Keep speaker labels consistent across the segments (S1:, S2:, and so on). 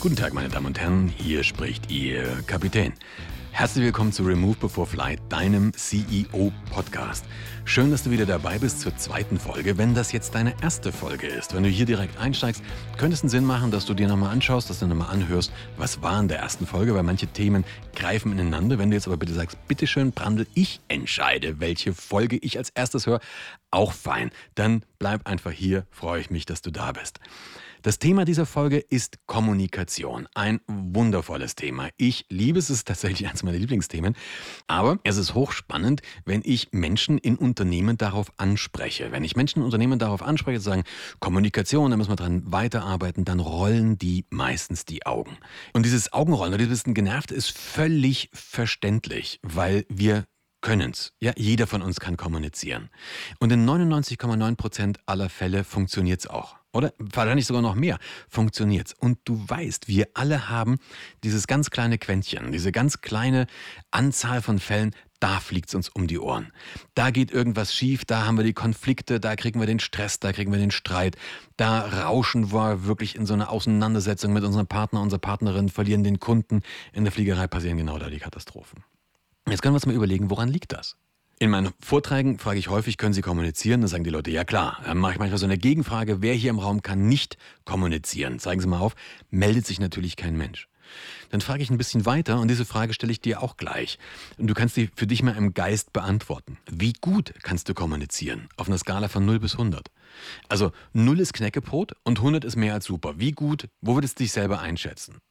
S1: Guten Tag, meine Damen und Herren, hier spricht Ihr Kapitän. Herzlich willkommen zu Remove Before Flight, deinem CEO-Podcast. Schön, dass du wieder dabei bist zur zweiten Folge. Wenn das jetzt deine erste Folge ist, wenn du hier direkt einsteigst, könnte es einen Sinn machen, dass du dir nochmal anschaust, dass du nochmal anhörst, was war in der ersten Folge, weil manche Themen greifen ineinander. Wenn du jetzt aber bitte sagst, bitteschön, Brandl, ich entscheide, welche Folge ich als erstes höre, auch fein. Dann bleib einfach hier, freue ich mich, dass du da bist. Das Thema dieser Folge ist Kommunikation. Ein wundervolles Thema. Ich liebe es, es ist tatsächlich eines meiner Lieblingsthemen. Aber es ist hochspannend, wenn ich Menschen in Unternehmen darauf anspreche. Wenn ich Menschen in Unternehmen darauf anspreche, sagen, Kommunikation, da müssen wir dran weiterarbeiten, dann rollen die meistens die Augen. Und dieses Augenrollen oder dieses genervt ist völlig verständlich, weil wir können's. Ja, jeder von uns kann kommunizieren. Und in 99,9 Prozent aller Fälle funktioniert's auch oder wahrscheinlich sogar noch mehr, funktioniert's. Und du weißt, wir alle haben dieses ganz kleine Quäntchen, diese ganz kleine Anzahl von Fällen, da fliegt's uns um die Ohren. Da geht irgendwas schief, da haben wir die Konflikte, da kriegen wir den Stress, da kriegen wir den Streit, da rauschen wir wirklich in so eine Auseinandersetzung mit unserem Partner, unserer Partnerin, verlieren den Kunden. In der Fliegerei passieren genau da die Katastrophen. Jetzt können wir uns mal überlegen, woran liegt das? In meinen Vorträgen frage ich häufig, können Sie kommunizieren? Dann sagen die Leute, ja klar. Dann mache ich manchmal so eine Gegenfrage, wer hier im Raum kann nicht kommunizieren? Zeigen Sie mal auf, meldet sich natürlich kein Mensch. Dann frage ich ein bisschen weiter und diese Frage stelle ich dir auch gleich. Und du kannst die für dich mal im Geist beantworten. Wie gut kannst du kommunizieren? Auf einer Skala von 0 bis 100. Also 0 ist Knäckebrot und 100 ist mehr als super. Wie gut? Wo würdest du dich selber einschätzen?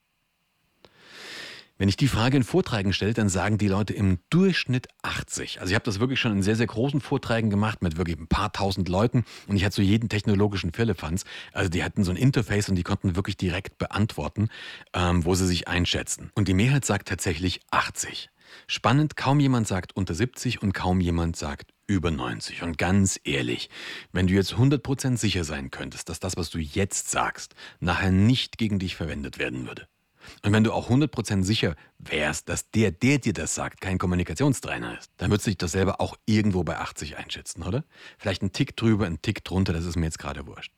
S1: Wenn ich die Frage in Vorträgen stelle, dann sagen die Leute im Durchschnitt 80. Also ich habe das wirklich schon in sehr, sehr großen Vorträgen gemacht mit wirklich ein paar tausend Leuten und ich hatte so jeden technologischen Firlefanz. Also die hatten so ein Interface und die konnten wirklich direkt beantworten, ähm, wo sie sich einschätzen. Und die Mehrheit sagt tatsächlich 80. Spannend, kaum jemand sagt unter 70 und kaum jemand sagt über 90. Und ganz ehrlich, wenn du jetzt 100% sicher sein könntest, dass das, was du jetzt sagst, nachher nicht gegen dich verwendet werden würde, und wenn du auch 100% sicher wärst, dass der, der dir das sagt, kein Kommunikationstrainer ist, dann würdest du dich das selber auch irgendwo bei 80 einschätzen, oder? Vielleicht ein Tick drüber, ein Tick drunter, das ist mir jetzt gerade wurscht.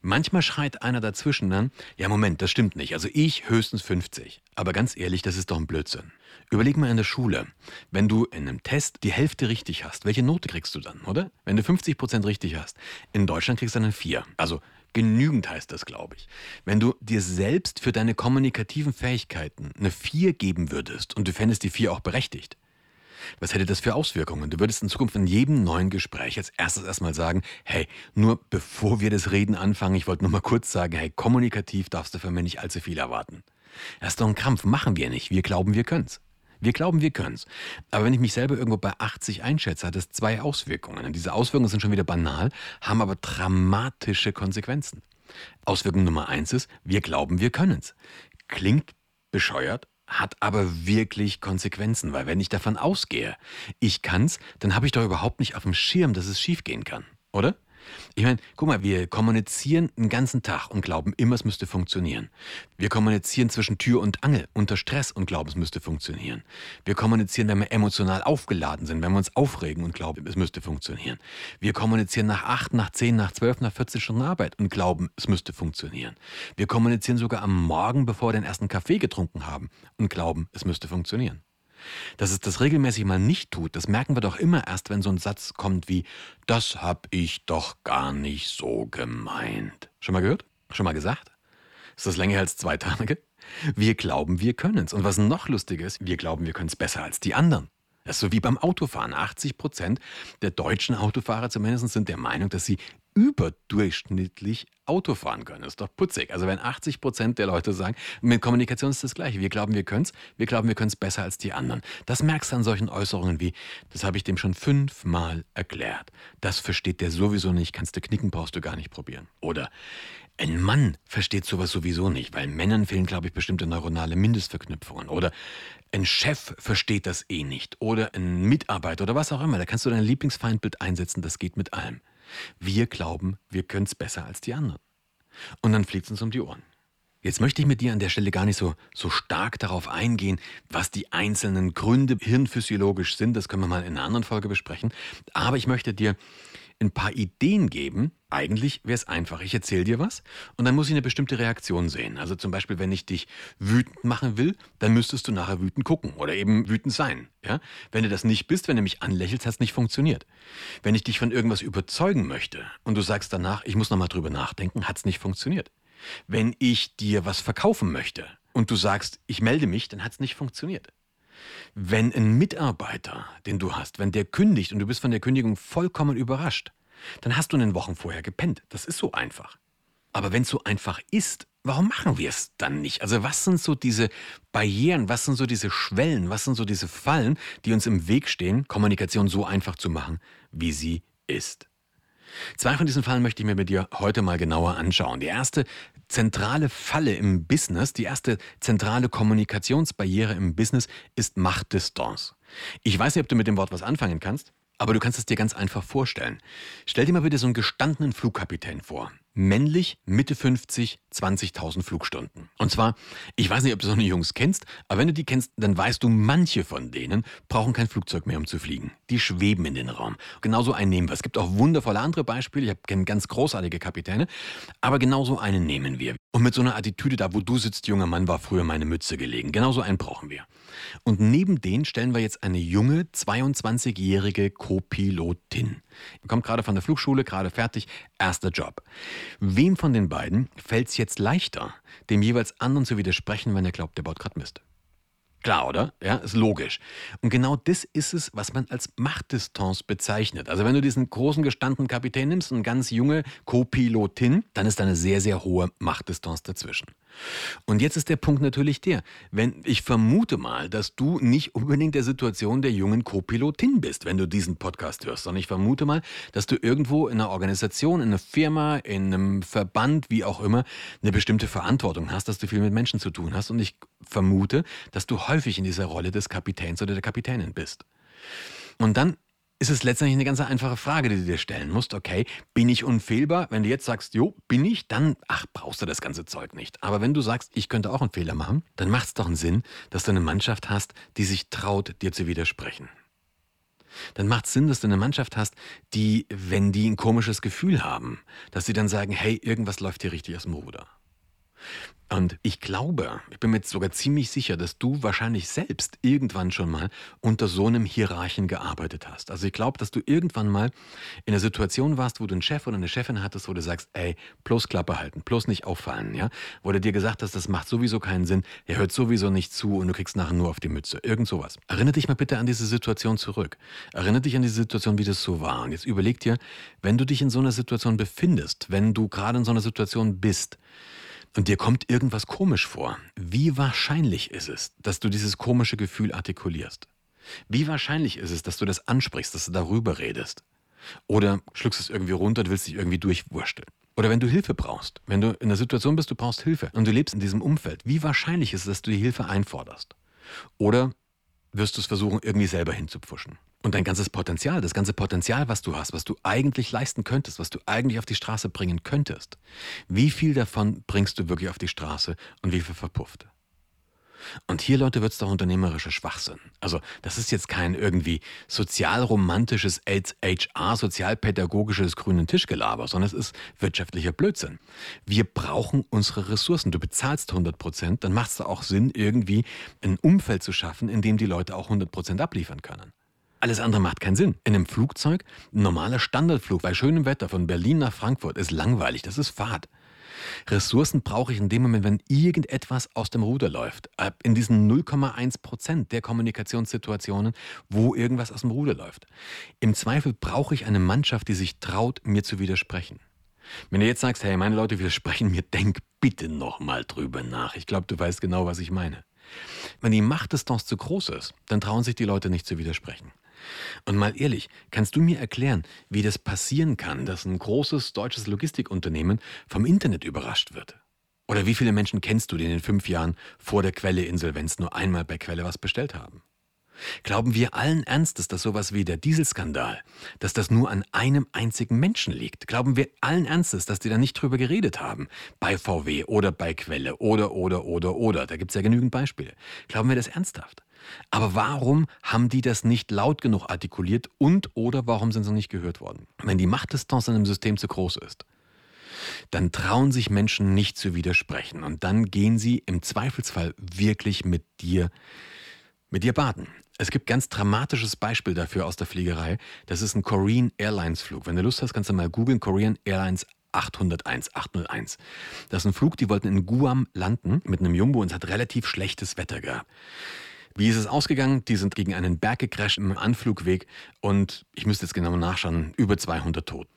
S1: Manchmal schreit einer dazwischen dann, ja Moment, das stimmt nicht, also ich höchstens 50. Aber ganz ehrlich, das ist doch ein Blödsinn. Überleg mal in der Schule, wenn du in einem Test die Hälfte richtig hast, welche Note kriegst du dann, oder? Wenn du 50% richtig hast, in Deutschland kriegst du dann eine 4. Also Genügend heißt das, glaube ich. Wenn du dir selbst für deine kommunikativen Fähigkeiten eine 4 geben würdest und du fändest die 4 auch berechtigt, was hätte das für Auswirkungen? Du würdest in Zukunft in jedem neuen Gespräch als erstes erstmal sagen, hey, nur bevor wir das Reden anfangen, ich wollte nur mal kurz sagen, hey, kommunikativ darfst du von mir nicht allzu viel erwarten. Das ist doch ein Krampf, machen wir nicht. Wir glauben, wir können's. Wir glauben, wir können's. Aber wenn ich mich selber irgendwo bei 80 einschätze, hat das zwei Auswirkungen. Und diese Auswirkungen sind schon wieder banal, haben aber dramatische Konsequenzen. Auswirkung Nummer eins ist, wir glauben, wir können's. Klingt bescheuert, hat aber wirklich Konsequenzen, weil wenn ich davon ausgehe, ich kann's, dann habe ich doch überhaupt nicht auf dem Schirm, dass es schiefgehen kann, oder? Ich meine, guck mal, wir kommunizieren den ganzen Tag und glauben immer, es müsste funktionieren. Wir kommunizieren zwischen Tür und Angel unter Stress und glauben, es müsste funktionieren. Wir kommunizieren, wenn wir emotional aufgeladen sind, wenn wir uns aufregen und glauben, es müsste funktionieren. Wir kommunizieren nach acht, nach zehn, nach zwölf, nach 40 Stunden Arbeit und glauben, es müsste funktionieren. Wir kommunizieren sogar am Morgen, bevor wir den ersten Kaffee getrunken haben und glauben, es müsste funktionieren. Dass es das regelmäßig mal nicht tut, das merken wir doch immer erst, wenn so ein Satz kommt wie, das hab ich doch gar nicht so gemeint. Schon mal gehört? Schon mal gesagt? Ist das länger als zwei Tage? Wir glauben, wir können's. Und was noch lustiger ist, wir glauben, wir können's besser als die anderen. Das ist so wie beim Autofahren. 80 Prozent der deutschen Autofahrer zumindest sind der Meinung, dass sie überdurchschnittlich Auto fahren können. Das ist doch putzig. Also wenn 80 Prozent der Leute sagen, mit Kommunikation ist das Gleiche. Wir glauben, wir können es. Wir glauben, wir können es besser als die anderen. Das merkst du an solchen Äußerungen wie, das habe ich dem schon fünfmal erklärt. Das versteht der sowieso nicht. Kannst du knicken, brauchst du gar nicht probieren. Oder ein Mann versteht sowas sowieso nicht, weil Männern fehlen, glaube ich, bestimmte neuronale Mindestverknüpfungen. Oder ein Chef versteht das eh nicht. Oder ein Mitarbeiter oder was auch immer. Da kannst du dein Lieblingsfeindbild einsetzen. Das geht mit allem. Wir glauben, wir können es besser als die anderen. Und dann fliegt es uns um die Ohren. Jetzt möchte ich mit dir an der Stelle gar nicht so, so stark darauf eingehen, was die einzelnen Gründe hirnphysiologisch sind. Das können wir mal in einer anderen Folge besprechen. Aber ich möchte dir ein paar Ideen geben. Eigentlich wäre es einfach. Ich erzähle dir was und dann muss ich eine bestimmte Reaktion sehen. Also zum Beispiel, wenn ich dich wütend machen will, dann müsstest du nachher wütend gucken oder eben wütend sein. Ja? Wenn du das nicht bist, wenn du mich anlächelst, hat es nicht funktioniert. Wenn ich dich von irgendwas überzeugen möchte und du sagst danach, ich muss nochmal drüber nachdenken, hat es nicht funktioniert. Wenn ich dir was verkaufen möchte und du sagst, ich melde mich, dann hat es nicht funktioniert. Wenn ein Mitarbeiter, den du hast, wenn der kündigt und du bist von der Kündigung vollkommen überrascht, dann hast du einen Wochen vorher gepennt. Das ist so einfach. Aber wenn es so einfach ist, warum machen wir es dann nicht? Also was sind so diese Barrieren, was sind so diese Schwellen, was sind so diese Fallen, die uns im Weg stehen, Kommunikation so einfach zu machen, wie sie ist? Zwei von diesen Fallen möchte ich mir mit dir heute mal genauer anschauen. Die erste zentrale Falle im Business, die erste zentrale Kommunikationsbarriere im Business ist Machtdistanz. Ich weiß nicht, ob du mit dem Wort was anfangen kannst. Aber du kannst es dir ganz einfach vorstellen. Stell dir mal bitte so einen gestandenen Flugkapitän vor. Männlich, Mitte 50, 20.000 Flugstunden. Und zwar, ich weiß nicht, ob du so eine Jungs kennst, aber wenn du die kennst, dann weißt du, manche von denen brauchen kein Flugzeug mehr, um zu fliegen. Die schweben in den Raum. Genauso einen nehmen wir. Es gibt auch wundervolle andere Beispiele. Ich kenne ganz großartige Kapitäne. Aber genauso einen nehmen wir. Und mit so einer Attitüde, da wo du sitzt, junger Mann, war früher meine Mütze gelegen. Genauso einen brauchen wir. Und neben denen stellen wir jetzt eine junge, 22-jährige Co-Pilotin. Kommt gerade von der Flugschule, gerade fertig, erster Job. Wem von den beiden fällt es jetzt leichter, dem jeweils anderen zu widersprechen, wenn er glaubt, der baut gerade Mist? Klar, oder? Ja, ist logisch. Und genau das ist es, was man als Machtdistanz bezeichnet. Also wenn du diesen großen gestandenen Kapitän nimmst und ganz junge Co-Pilotin, dann ist da eine sehr, sehr hohe Machtdistanz dazwischen. Und jetzt ist der Punkt natürlich der, wenn ich vermute mal, dass du nicht unbedingt der Situation der jungen Co-Pilotin bist, wenn du diesen Podcast hörst, sondern ich vermute mal, dass du irgendwo in einer Organisation, in einer Firma, in einem Verband, wie auch immer, eine bestimmte Verantwortung hast, dass du viel mit Menschen zu tun hast und ich vermute, dass du häufig in dieser Rolle des Kapitäns oder der Kapitänin bist. Und dann ist es letztendlich eine ganz einfache Frage, die du dir stellen musst. Okay, bin ich unfehlbar? Wenn du jetzt sagst, jo, bin ich, dann, ach, brauchst du das ganze Zeug nicht. Aber wenn du sagst, ich könnte auch einen Fehler machen, dann macht es doch einen Sinn, dass du eine Mannschaft hast, die sich traut, dir zu widersprechen. Dann macht es Sinn, dass du eine Mannschaft hast, die, wenn die ein komisches Gefühl haben, dass sie dann sagen, hey, irgendwas läuft hier richtig aus dem Ruder. Und ich glaube, ich bin mir jetzt sogar ziemlich sicher, dass du wahrscheinlich selbst irgendwann schon mal unter so einem Hierarchen gearbeitet hast. Also ich glaube, dass du irgendwann mal in einer Situation warst, wo du einen Chef oder eine Chefin hattest, wo du sagst, ey, bloß Klappe halten, bloß nicht auffallen, ja? Wo du dir gesagt hast, das macht sowieso keinen Sinn, er hört sowieso nicht zu und du kriegst nachher nur auf die Mütze. Irgend sowas. Erinnere dich mal bitte an diese Situation zurück. Erinnere dich an diese Situation, wie das so war. Und jetzt überleg dir, wenn du dich in so einer Situation befindest, wenn du gerade in so einer Situation bist, und dir kommt irgendwas komisch vor, wie wahrscheinlich ist es, dass du dieses komische Gefühl artikulierst? Wie wahrscheinlich ist es, dass du das ansprichst, dass du darüber redest? Oder schluckst es irgendwie runter und willst dich irgendwie durchwursteln? Oder wenn du Hilfe brauchst, wenn du in einer Situation bist, du brauchst Hilfe und du lebst in diesem Umfeld, wie wahrscheinlich ist es, dass du die Hilfe einforderst? Oder wirst du es versuchen, irgendwie selber hinzupfuschen? Und dein ganzes Potenzial, das ganze Potenzial, was du hast, was du eigentlich leisten könntest, was du eigentlich auf die Straße bringen könntest, wie viel davon bringst du wirklich auf die Straße und wie viel verpufft? Und hier, Leute, wird es doch unternehmerischer Schwachsinn. Also, das ist jetzt kein irgendwie sozialromantisches HR, sozialpädagogisches grünen Tischgelaber, sondern es ist wirtschaftlicher Blödsinn. Wir brauchen unsere Ressourcen. Du bezahlst 100 Prozent, dann macht es auch Sinn, irgendwie ein Umfeld zu schaffen, in dem die Leute auch 100 Prozent abliefern können. Alles andere macht keinen Sinn. In einem Flugzeug, ein normaler Standardflug bei schönem Wetter von Berlin nach Frankfurt ist langweilig, das ist Fahrt. Ressourcen brauche ich in dem Moment, wenn irgendetwas aus dem Ruder läuft. In diesen 0,1 Prozent der Kommunikationssituationen, wo irgendwas aus dem Ruder läuft. Im Zweifel brauche ich eine Mannschaft, die sich traut, mir zu widersprechen. Wenn du jetzt sagst, hey, meine Leute widersprechen mir, denk bitte nochmal drüber nach. Ich glaube, du weißt genau, was ich meine. Wenn die Machtdistanz zu groß ist, dann trauen sich die Leute nicht zu widersprechen. Und mal ehrlich, kannst du mir erklären, wie das passieren kann, dass ein großes deutsches Logistikunternehmen vom Internet überrascht wird? Oder wie viele Menschen kennst du, die in den fünf Jahren vor der Quelle Insolvenz nur einmal bei Quelle was bestellt haben? Glauben wir allen Ernstes, dass sowas wie der Dieselskandal, dass das nur an einem einzigen Menschen liegt? Glauben wir allen Ernstes, dass die da nicht drüber geredet haben? Bei VW oder bei Quelle oder, oder, oder, oder. Da gibt es ja genügend Beispiele. Glauben wir das ernsthaft? Aber warum haben die das nicht laut genug artikuliert und oder warum sind sie nicht gehört worden? Wenn die Machtdistanz in einem System zu groß ist, dann trauen sich Menschen nicht zu widersprechen und dann gehen sie im Zweifelsfall wirklich mit dir, mit dir baden. Es gibt ganz dramatisches Beispiel dafür aus der Fliegerei. Das ist ein Korean Airlines Flug. Wenn du Lust hast, kannst du mal googeln Korean Airlines 801, 801. Das ist ein Flug, die wollten in Guam landen mit einem Jumbo und es hat relativ schlechtes Wetter gehabt. Wie ist es ausgegangen? Die sind gegen einen Berg gecrasht im Anflugweg und ich müsste jetzt genau nachschauen, über 200 tot.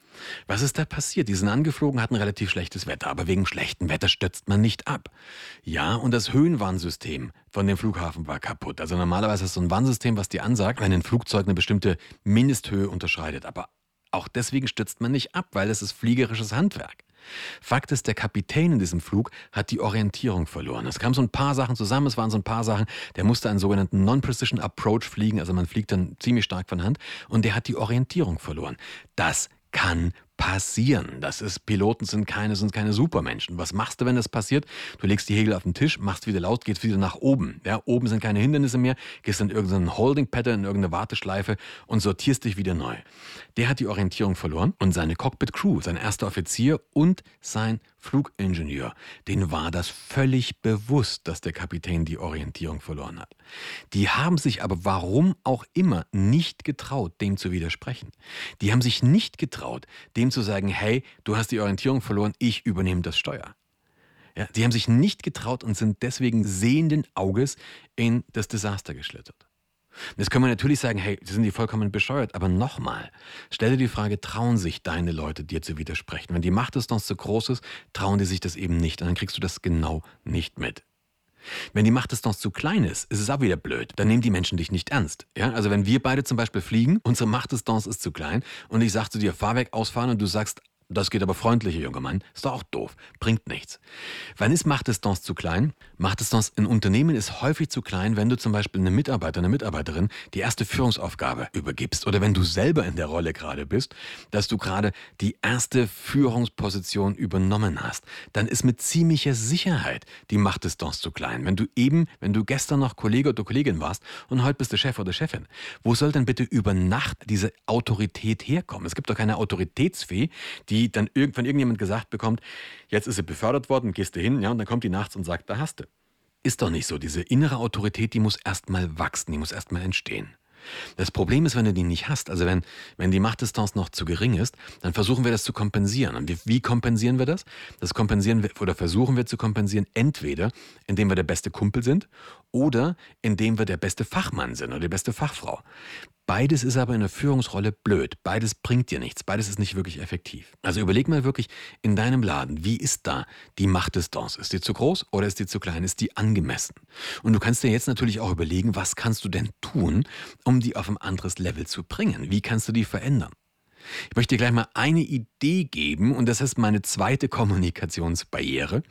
S1: Was ist da passiert? Die sind angeflogen, hatten relativ schlechtes Wetter, aber wegen schlechtem Wetter stürzt man nicht ab. Ja, und das Höhenwarnsystem von dem Flughafen war kaputt. Also normalerweise ist so ein Warnsystem, was dir ansagt, wenn ein Flugzeug eine bestimmte Mindesthöhe unterschreitet. Aber auch deswegen stürzt man nicht ab, weil es ist fliegerisches Handwerk. Fakt ist, der Kapitän in diesem Flug hat die Orientierung verloren. Es kamen so ein paar Sachen zusammen, es waren so ein paar Sachen, der musste einen sogenannten Non-Precision Approach fliegen, also man fliegt dann ziemlich stark von Hand und der hat die Orientierung verloren. Das kann passieren. Das ist, Piloten sind keine, sind keine Supermenschen. Was machst du, wenn das passiert? Du legst die Hegel auf den Tisch, machst wieder laut, gehst wieder nach oben. Ja, oben sind keine Hindernisse mehr, gehst in irgendeinen Holding-Pattern, in irgendeine Warteschleife und sortierst dich wieder neu. Der hat die Orientierung verloren und seine Cockpit-Crew, sein erster Offizier und sein Flugingenieur, denen war das völlig bewusst, dass der Kapitän die Orientierung verloren hat. Die haben sich aber warum auch immer nicht getraut, dem zu widersprechen. Die haben sich nicht getraut, dem dem zu sagen, hey, du hast die Orientierung verloren, ich übernehme das Steuer. Ja, die haben sich nicht getraut und sind deswegen sehenden Auges in das Desaster geschlittert. Jetzt können wir natürlich sagen, hey, sie sind die vollkommen bescheuert, aber nochmal, stell dir die Frage, trauen sich deine Leute dir zu widersprechen? Wenn die Macht ist noch zu groß ist, trauen die sich das eben nicht und dann kriegst du das genau nicht mit. Wenn die Machtdistanz zu klein ist, ist es auch wieder blöd. Dann nehmen die Menschen dich nicht ernst. Ja? Also wenn wir beide zum Beispiel fliegen, unsere Machtdistanz ist zu klein und ich sage zu dir, fahr weg, ausfahren und du sagst, das geht aber freundlicher, junger Mann. Ist doch auch doof. Bringt nichts. Wann ist Machtdistanz zu klein? Machtdistanz in Unternehmen ist häufig zu klein, wenn du zum Beispiel einem Mitarbeiter, einer Mitarbeiterin die erste Führungsaufgabe übergibst oder wenn du selber in der Rolle gerade bist, dass du gerade die erste Führungsposition übernommen hast. Dann ist mit ziemlicher Sicherheit die Machtdistanz zu klein. Wenn du eben, wenn du gestern noch Kollege oder Kollegin warst und heute bist du Chef oder Chefin, wo soll denn bitte über Nacht diese Autorität herkommen? Es gibt doch keine Autoritätsfee, die die dann irgendwann irgendjemand gesagt bekommt, jetzt ist sie befördert worden, gehst du hin, ja, und dann kommt die nachts und sagt, da hast du. Ist doch nicht so. Diese innere Autorität, die muss erstmal wachsen, die muss erstmal entstehen. Das Problem ist, wenn du die nicht hast, also wenn, wenn die Machtdistanz noch zu gering ist, dann versuchen wir das zu kompensieren. Und wie, wie kompensieren wir das? Das kompensieren wir oder versuchen wir zu kompensieren, entweder indem wir der beste Kumpel sind oder indem wir der beste Fachmann sind oder die beste Fachfrau. Beides ist aber in der Führungsrolle blöd. Beides bringt dir nichts. Beides ist nicht wirklich effektiv. Also überleg mal wirklich in deinem Laden, wie ist da die Machtdistanz? Ist die zu groß oder ist die zu klein? Ist die angemessen? Und du kannst dir jetzt natürlich auch überlegen, was kannst du denn tun, um die auf ein anderes Level zu bringen? Wie kannst du die verändern? Ich möchte dir gleich mal eine Idee geben und das ist meine zweite Kommunikationsbarriere,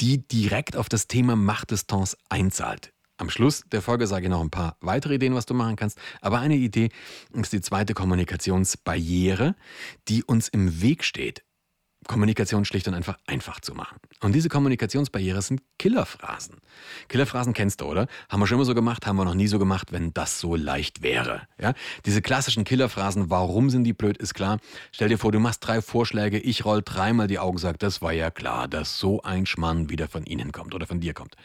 S1: die direkt auf das Thema Machtdistanz einzahlt. Am Schluss der Folge sage ich noch ein paar weitere Ideen, was du machen kannst. Aber eine Idee ist die zweite Kommunikationsbarriere, die uns im Weg steht, Kommunikation schlicht und einfach einfach zu machen. Und diese Kommunikationsbarriere sind Killerphrasen. Killerphrasen kennst du, oder? Haben wir schon immer so gemacht, haben wir noch nie so gemacht, wenn das so leicht wäre. Ja? Diese klassischen Killerphrasen, warum sind die blöd, ist klar. Stell dir vor, du machst drei Vorschläge, ich roll dreimal die Augen, sag, das war ja klar, dass so ein Schmann wieder von ihnen kommt oder von dir kommt.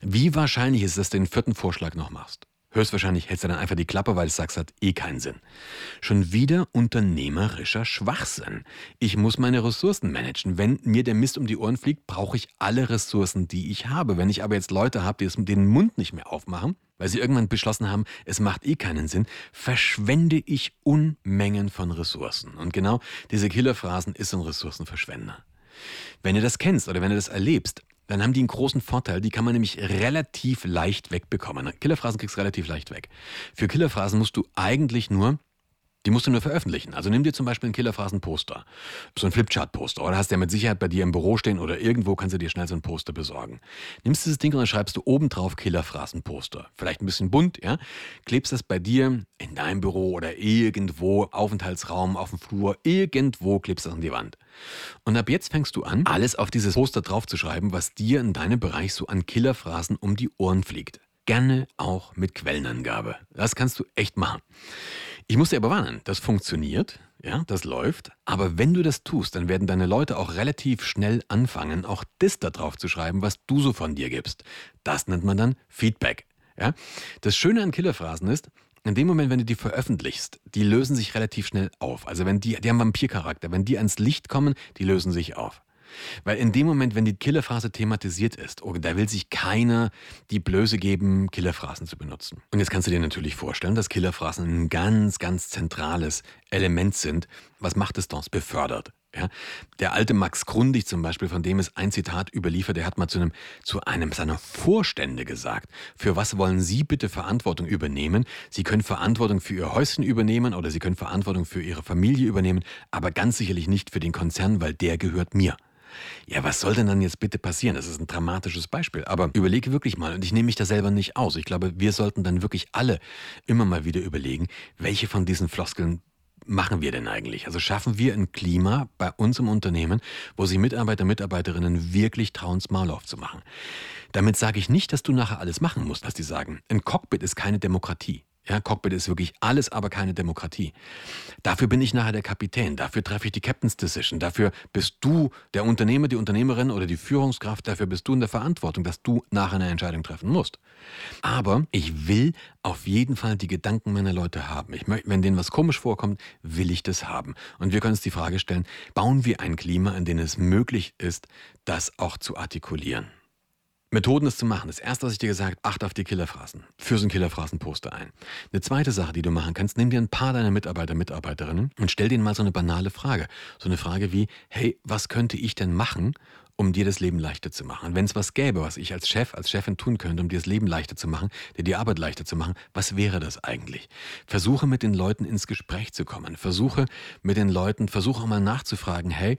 S1: Wie wahrscheinlich ist es, dass du den vierten Vorschlag noch machst? Höchstwahrscheinlich hältst du dann einfach die Klappe, weil du sagst, hat eh keinen Sinn. Schon wieder unternehmerischer Schwachsinn. Ich muss meine Ressourcen managen. Wenn mir der Mist um die Ohren fliegt, brauche ich alle Ressourcen, die ich habe. Wenn ich aber jetzt Leute habe, die den Mund nicht mehr aufmachen, weil sie irgendwann beschlossen haben, es macht eh keinen Sinn, verschwende ich Unmengen von Ressourcen. Und genau diese Killerphrasen ist ein Ressourcenverschwender. Wenn du das kennst oder wenn du das erlebst, dann haben die einen großen Vorteil. Die kann man nämlich relativ leicht wegbekommen. Killerphrasen kriegst du relativ leicht weg. Für Killerphrasen musst du eigentlich nur die musst du nur veröffentlichen. Also nimm dir zum Beispiel ein Killerphrasen-Poster. So ein Flipchart-Poster. Oder hast du ja mit Sicherheit bei dir im Büro stehen oder irgendwo kannst du dir schnell so ein Poster besorgen. Nimmst dieses Ding und dann schreibst du oben drauf Killerphrasen-Poster. Vielleicht ein bisschen bunt, ja. Klebst das bei dir in deinem Büro oder irgendwo, Aufenthaltsraum, auf dem Flur, irgendwo klebst das an die Wand. Und ab jetzt fängst du an, alles auf dieses Poster draufzuschreiben, was dir in deinem Bereich so an Killerphrasen um die Ohren fliegt. Gerne auch mit Quellenangabe. Das kannst du echt machen. Ich muss dir aber warnen, das funktioniert, ja, das läuft. Aber wenn du das tust, dann werden deine Leute auch relativ schnell anfangen, auch das da drauf zu schreiben, was du so von dir gibst. Das nennt man dann Feedback. Ja? Das Schöne an Killerphrasen ist, in dem Moment, wenn du die veröffentlichst, die lösen sich relativ schnell auf. Also wenn die, die haben Vampircharakter. Wenn die ans Licht kommen, die lösen sich auf. Weil in dem Moment, wenn die Killerphrase thematisiert ist, oh, da will sich keiner die Blöße geben, Killerphrasen zu benutzen. Und jetzt kannst du dir natürlich vorstellen, dass Killerphrasen ein ganz, ganz zentrales Element sind. Was macht es sonst? Befördert. Ja, der alte Max Grundig zum Beispiel, von dem ist ein Zitat überliefert, der hat mal zu einem, zu einem seiner Vorstände gesagt, für was wollen Sie bitte Verantwortung übernehmen? Sie können Verantwortung für Ihr Häuschen übernehmen oder Sie können Verantwortung für Ihre Familie übernehmen, aber ganz sicherlich nicht für den Konzern, weil der gehört mir. Ja, was soll denn dann jetzt bitte passieren? Das ist ein dramatisches Beispiel. Aber überlege wirklich mal, und ich nehme mich da selber nicht aus. Ich glaube, wir sollten dann wirklich alle immer mal wieder überlegen, welche von diesen Floskeln machen wir denn eigentlich? Also schaffen wir ein Klima bei uns im Unternehmen, wo sich Mitarbeiter, Mitarbeiterinnen wirklich trauen, Maul aufzumachen. Damit sage ich nicht, dass du nachher alles machen musst, was die sagen. Ein Cockpit ist keine Demokratie. Ja, Cockpit ist wirklich alles, aber keine Demokratie. Dafür bin ich nachher der Kapitän, dafür treffe ich die Captain's Decision, dafür bist du der Unternehmer, die Unternehmerin oder die Führungskraft, dafür bist du in der Verantwortung, dass du nachher eine Entscheidung treffen musst. Aber ich will auf jeden Fall die Gedanken meiner Leute haben. Ich möchte, wenn denen was komisch vorkommt, will ich das haben. Und wir können uns die Frage stellen, bauen wir ein Klima, in dem es möglich ist, das auch zu artikulieren? Methoden, das zu machen. Das erste, was ich dir gesagt habe, acht auf die Killerphrasen. Für so ein Killerphrasen-Poster ein. Eine zweite Sache, die du machen kannst, nimm dir ein paar deiner Mitarbeiter, Mitarbeiterinnen und stell denen mal so eine banale Frage. So eine Frage wie, hey, was könnte ich denn machen, um dir das Leben leichter zu machen? Wenn es was gäbe, was ich als Chef, als Chefin tun könnte, um dir das Leben leichter zu machen, dir die Arbeit leichter zu machen, was wäre das eigentlich? Versuche mit den Leuten ins Gespräch zu kommen. Versuche mit den Leuten, versuche auch mal nachzufragen, hey,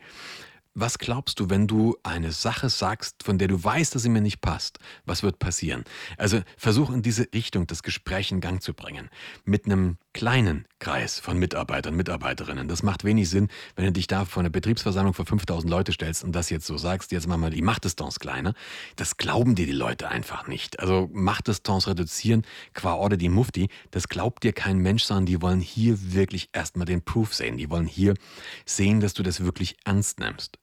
S1: was glaubst du, wenn du eine Sache sagst, von der du weißt, dass sie mir nicht passt? Was wird passieren? Also versuch in diese Richtung das Gespräch in Gang zu bringen. Mit einem kleinen Kreis von Mitarbeitern, Mitarbeiterinnen. Das macht wenig Sinn, wenn du dich da vor einer Betriebsversammlung vor 5000 Leute stellst und das jetzt so sagst, jetzt machen wir die Machtdistanz kleiner. Das glauben dir die Leute einfach nicht. Also Machtdistanz reduzieren, qua Order die Mufti, das glaubt dir kein Mensch, sondern die wollen hier wirklich erstmal den Proof sehen. Die wollen hier sehen, dass du das wirklich ernst nimmst.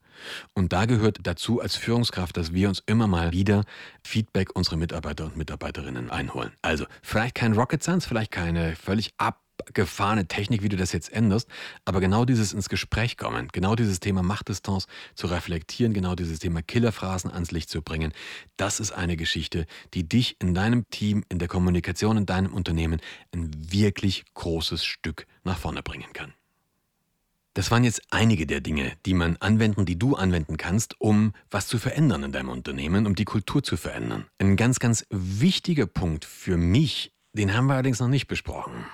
S1: Und da gehört dazu als Führungskraft, dass wir uns immer mal wieder Feedback unserer Mitarbeiter und Mitarbeiterinnen einholen. Also vielleicht kein Rocket Science, vielleicht keine völlig abgefahrene Technik, wie du das jetzt änderst, aber genau dieses ins Gespräch kommen, genau dieses Thema Machtdistanz zu reflektieren, genau dieses Thema Killerphrasen ans Licht zu bringen, das ist eine Geschichte, die dich in deinem Team, in der Kommunikation, in deinem Unternehmen ein wirklich großes Stück nach vorne bringen kann. Das waren jetzt einige der Dinge, die man anwenden, die du anwenden kannst, um was zu verändern in deinem Unternehmen, um die Kultur zu verändern. Ein ganz, ganz wichtiger Punkt für mich, den haben wir allerdings noch nicht besprochen.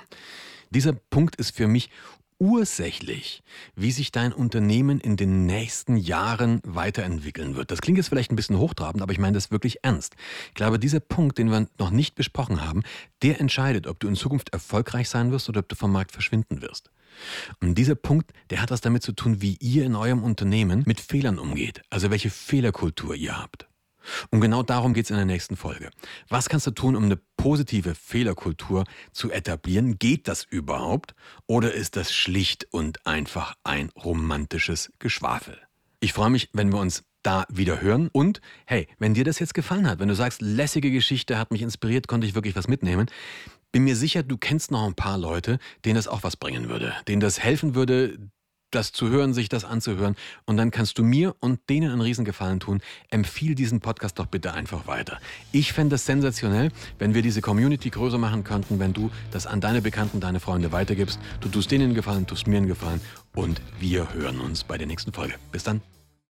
S1: Dieser Punkt ist für mich ursächlich, wie sich dein Unternehmen in den nächsten Jahren weiterentwickeln wird. Das klingt jetzt vielleicht ein bisschen hochtrabend, aber ich meine das wirklich ernst. Ich glaube, dieser Punkt, den wir noch nicht besprochen haben, der entscheidet, ob du in Zukunft erfolgreich sein wirst oder ob du vom Markt verschwinden wirst. Und dieser Punkt, der hat was damit zu tun, wie ihr in eurem Unternehmen mit Fehlern umgeht, also welche Fehlerkultur ihr habt. Und genau darum geht es in der nächsten Folge. Was kannst du tun, um eine positive Fehlerkultur zu etablieren? Geht das überhaupt? Oder ist das schlicht und einfach ein romantisches Geschwafel? Ich freue mich, wenn wir uns da wieder hören. Und hey, wenn dir das jetzt gefallen hat, wenn du sagst, lässige Geschichte hat mich inspiriert, konnte ich wirklich was mitnehmen, bin mir sicher, du kennst noch ein paar Leute, denen das auch was bringen würde, denen das helfen würde, das zu hören, sich das anzuhören. Und dann kannst du mir und denen einen Riesengefallen tun. Empfiehl diesen Podcast doch bitte einfach weiter. Ich fände es sensationell, wenn wir diese Community größer machen könnten, wenn du das an deine Bekannten, deine Freunde weitergibst. Du tust denen einen Gefallen, tust mir einen Gefallen und wir hören uns bei der nächsten Folge. Bis dann.